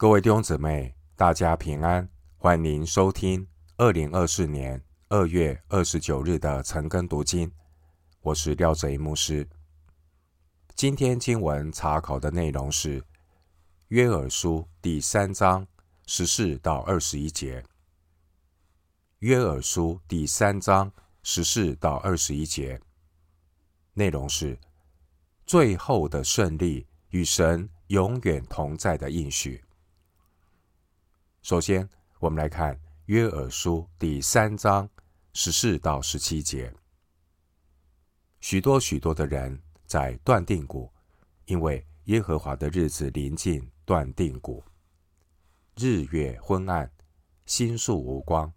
各位弟兄姊妹，大家平安，欢迎收听二零二四年二月二十九日的晨更读经。我是廖哲一牧师。今天经文查考的内容是约珥书第三章十四到二十一节。约珥书第三章十四到二十一节内容是最后的胜利与神永远同在的应许。首先，我们来看约珥书第三章十四到十七节。许多许多的人在断定谷，因为耶和华的日子临近断定谷，日月昏暗，星宿无光。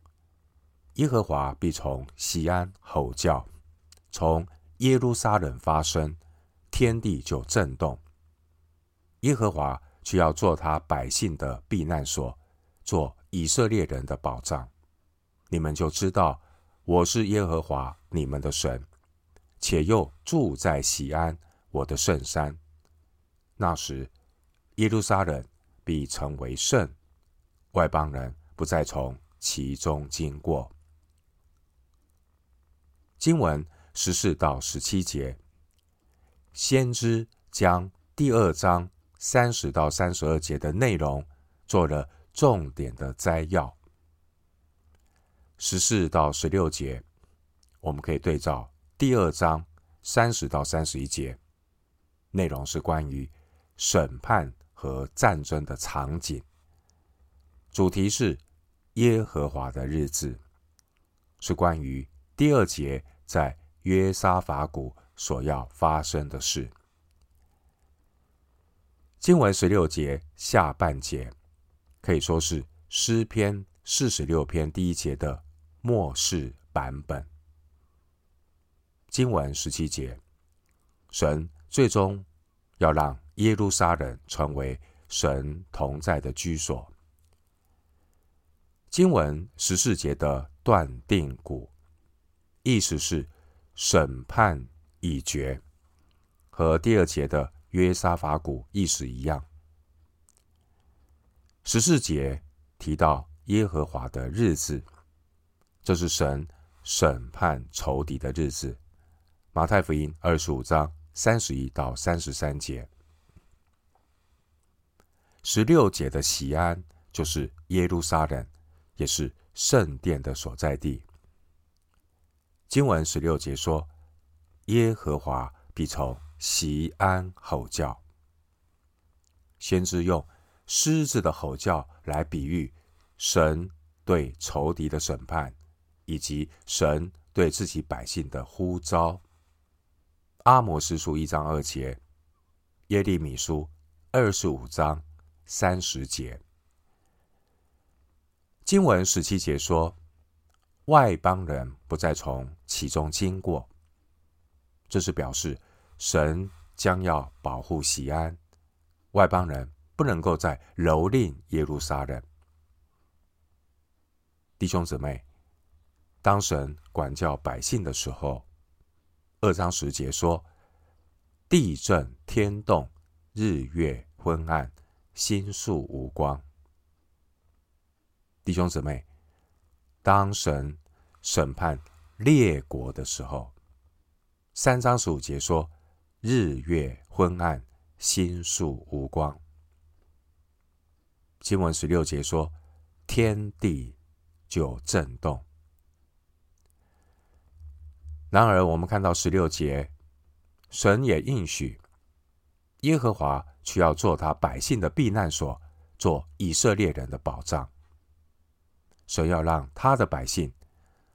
耶和华必从西安吼叫，从耶路撒冷发声，天地就震动。耶和华却要做他百姓的避难所。做以色列人的保障，你们就知道我是耶和华你们的神，且又住在西安我的圣山。那时，耶路撒冷必成为圣，外邦人不再从其中经过。经文十四到十七节，先知将第二章三十到三十二节的内容做了。重点的摘要，十四到十六节，我们可以对照第二章三十到三十一节，内容是关于审判和战争的场景，主题是耶和华的日子，是关于第二节在约沙法谷所要发生的事。经文十六节下半节。可以说是诗篇四十六篇第一节的末世版本。经文十七节，神最终要让耶路撒冷成为神同在的居所。经文十四节的断定谷，意思是审判已决，和第二节的约沙法谷意思一样。十四节提到耶和华的日子，这是神审判仇敌的日子。马太福音二十五章三十一到三十三节，十六节的西安就是耶路撒冷，也是圣殿的所在地。经文十六节说：“耶和华必从西安吼叫。”先知用。狮子的吼叫来比喻神对仇敌的审判，以及神对自己百姓的呼召。阿摩司书一章二节，耶利米书二十五章三十节。经文十七节说，外邦人不再从其中经过，这是表示神将要保护西安，外邦人。不能够再蹂躏耶路撒冷，弟兄姊妹，当神管教百姓的时候，二章十节说：“地震天动，日月昏暗，星宿无光。”弟兄姊妹，当神审判列国的时候，三章十五节说：“日月昏暗，星宿无光。”经文十六节说：“天地就震动。”然而，我们看到十六节，神也应许耶和华需要做他百姓的避难所，做以色列人的保障。神要让他的百姓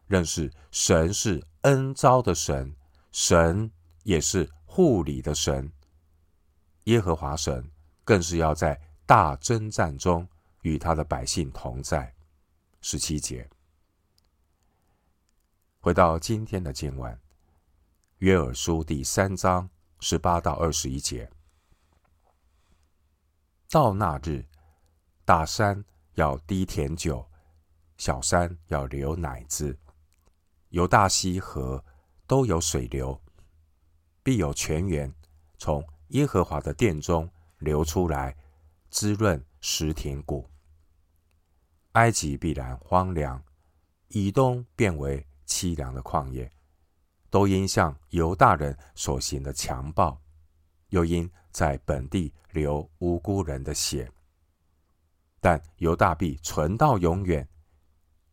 认识神是恩招的神，神也是护理的神。耶和华神更是要在。大征战中与他的百姓同在。十七节，回到今天的经文，约珥书第三章十八到二十一节。到那日，大山要滴甜酒，小山要流奶汁，犹大溪河都有水流，必有泉源从耶和华的殿中流出来。滋润石田谷。埃及必然荒凉，以东变为凄凉的旷野，都因向犹大人所行的强暴，又因在本地流无辜人的血。但犹大必存到永远，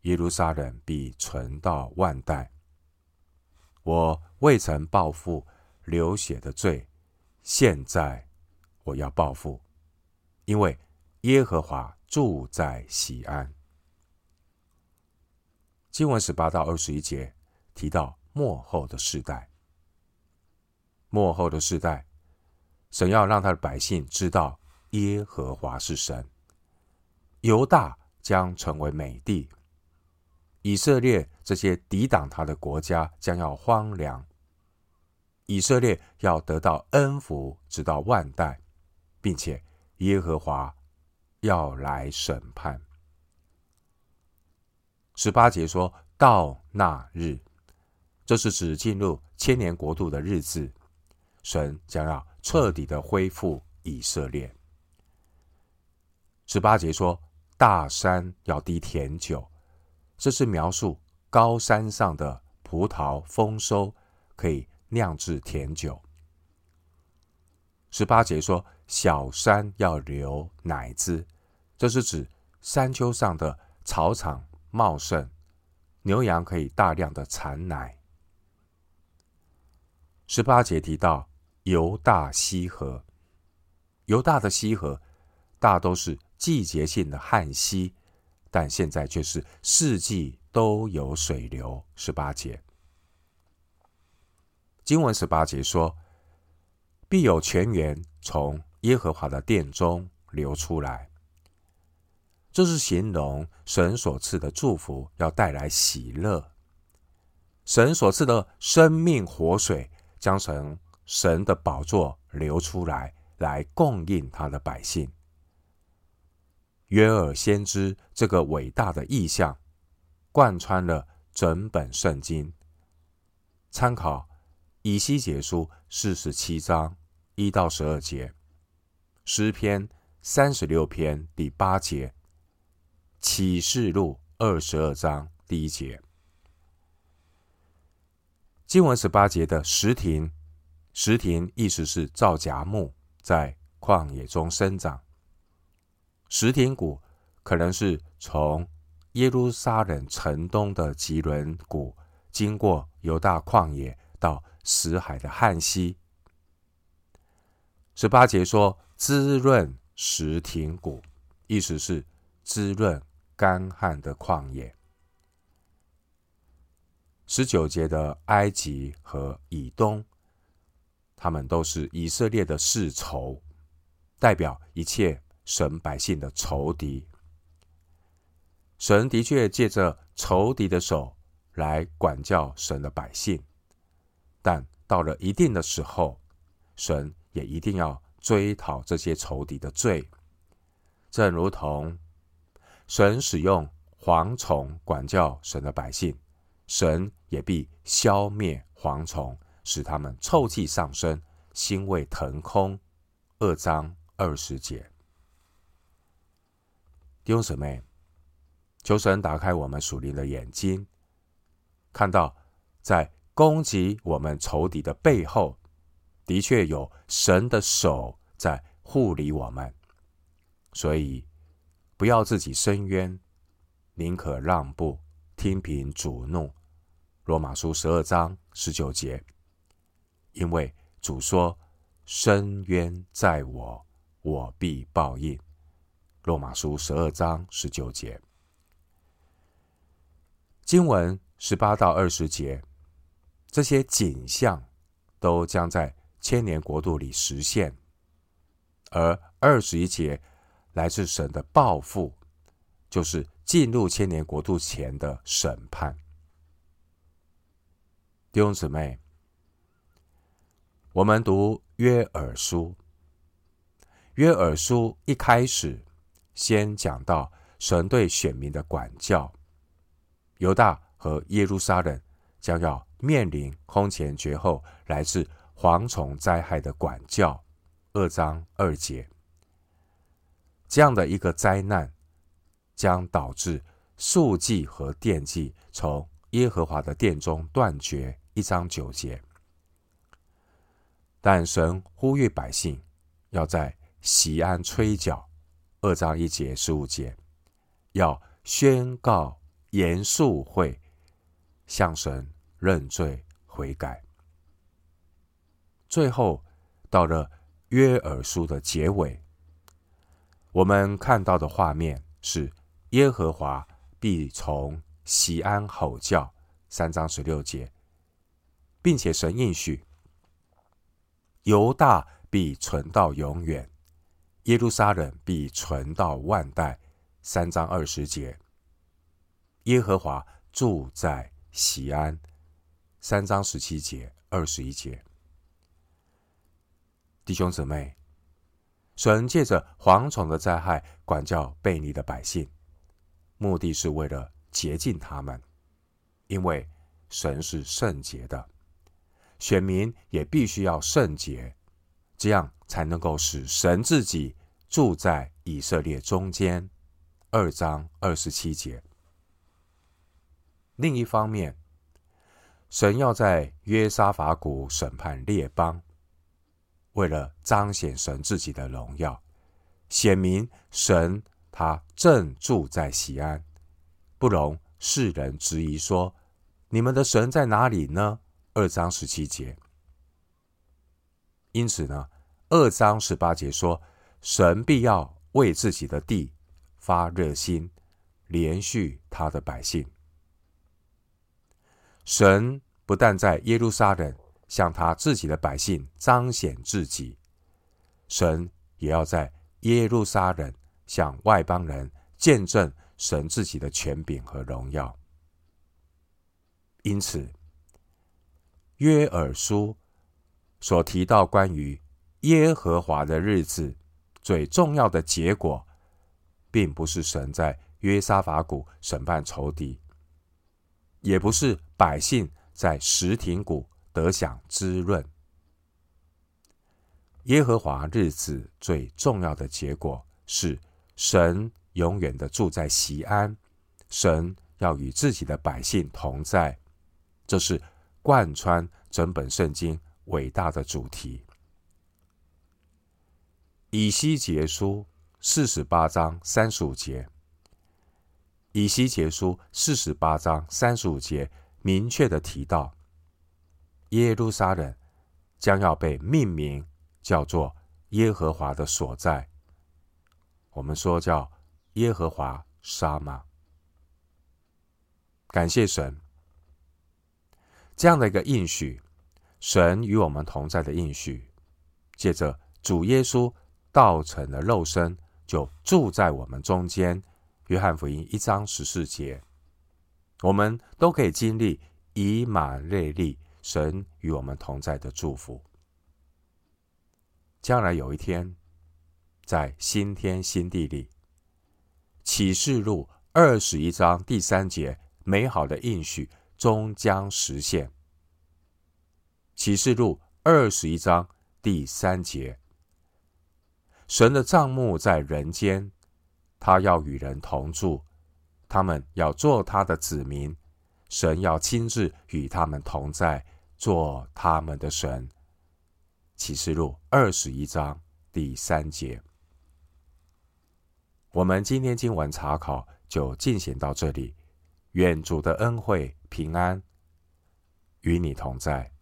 耶路撒冷必存到万代。我未曾报复流血的罪，现在我要报复，因为耶和华住在西安。经文十八到二十一节提到末后的世代，末后的世代，神要让他的百姓知道耶和华是神，犹大将成为美地。以色列这些抵挡他的国家将要荒凉，以色列要得到恩福，直到万代，并且耶和华要来审判。十八节说到那日，这是指进入千年国度的日子，神将要彻底的恢复以色列。十八节说大山要滴甜酒。这是描述高山上的葡萄丰收，可以酿制甜酒。十八节说小山要流奶汁，这是指山丘上的草场茂盛，牛羊可以大量的产奶。十八节提到犹大溪河，犹大的溪河大都是季节性的旱溪。但现在却是四季都有水流。十八节经文十八节说：“必有泉源从耶和华的殿中流出来。”这是形容神所赐的祝福要带来喜乐。神所赐的生命活水将从神的宝座流出来，来供应他的百姓。约珥先知这个伟大的意象，贯穿了整本圣经。参考以西结书四十七章一到十二节，诗篇三十六篇第八节，启示录二十二章第一节。经文十八节的石亭，石亭意思是皂荚木在旷野中生长。石亭谷可能是从耶路撒冷城东的吉伦谷，经过犹大旷野到死海的旱溪。十八节说滋润石亭谷，意思是滋润干旱的旷野。十九节的埃及和以东，他们都是以色列的世仇，代表一切。神百姓的仇敌，神的确借着仇敌的手来管教神的百姓，但到了一定的时候，神也一定要追讨这些仇敌的罪。正如同神使用蝗虫管教神的百姓，神也必消灭蝗虫，使他们臭气上升，腥味腾空。二章二十节。弟兄姊妹，求神打开我们属灵的眼睛，看到在攻击我们仇敌的背后，的确有神的手在护理我们。所以，不要自己伸冤，宁可让步，听凭主怒。罗马书十二章十九节，因为主说：“伸冤在我，我必报应。”罗马书十二章十九节，经文十八到二十节，这些景象都将在千年国度里实现。而二十一节来自神的报复，就是进入千年国度前的审判。弟兄姊妹，我们读约珥书，约珥书一开始。先讲到神对选民的管教，犹大和耶路撒冷将要面临空前绝后来自蝗虫灾害的管教。二章二节，这样的一个灾难将导致素祭和奠祭从耶和华的殿中断绝。一章九节，但神呼吁百姓要在西安吹角。二章一节十五节，要宣告严肃会，向神认罪悔改。最后到了约珥书的结尾，我们看到的画面是耶和华必从西安吼叫。三章十六节。并且神应许，犹大必存到永远，耶路撒冷必存到万代。三章二十节，耶和华住在西安。三章十七节、二十一节，弟兄姊妹，神借着蝗虫的灾害管教悖逆的百姓，目的是为了洁净他们，因为神是圣洁的。选民也必须要圣洁，这样才能够使神自己住在以色列中间。二章二十七节。另一方面，神要在约沙法谷审判列邦，为了彰显神自己的荣耀，显明神他正住在西安，不容世人质疑说：“你们的神在哪里呢？”二章十七节，因此呢，二章十八节说，神必要为自己的地发热心，怜恤他的百姓。神不但在耶路撒冷向他自己的百姓彰显自己，神也要在耶路撒冷向外邦人见证神自己的权柄和荣耀。因此。约珥书所提到关于耶和华的日子，最重要的结果，并不是神在约沙法谷审判仇敌，也不是百姓在石亭谷得享滋润。耶和华日子最重要的结果是神永远的住在西安，神要与自己的百姓同在，这是。贯穿整本圣经伟大的主题，以西结书四十八章三十五节，以西结书四十八章三十五节明确的提到，耶路撒冷将要被命名叫做耶和华的所在，我们说叫耶和华沙玛。感谢神。这样的一个应许，神与我们同在的应许，借着主耶稣道成的肉身，就住在我们中间。约翰福音一章十四节，我们都可以经历以马内利，神与我们同在的祝福。将来有一天，在新天新地里，启示录二十一章第三节，美好的应许。终将实现。启示录二十一章第三节：神的帐幕在人间，他要与人同住，他们要做他的子民，神要亲自与他们同在，做他们的神。启示录二十一章第三节。我们今天经文查考就进行到这里，愿主的恩惠。平安与你同在。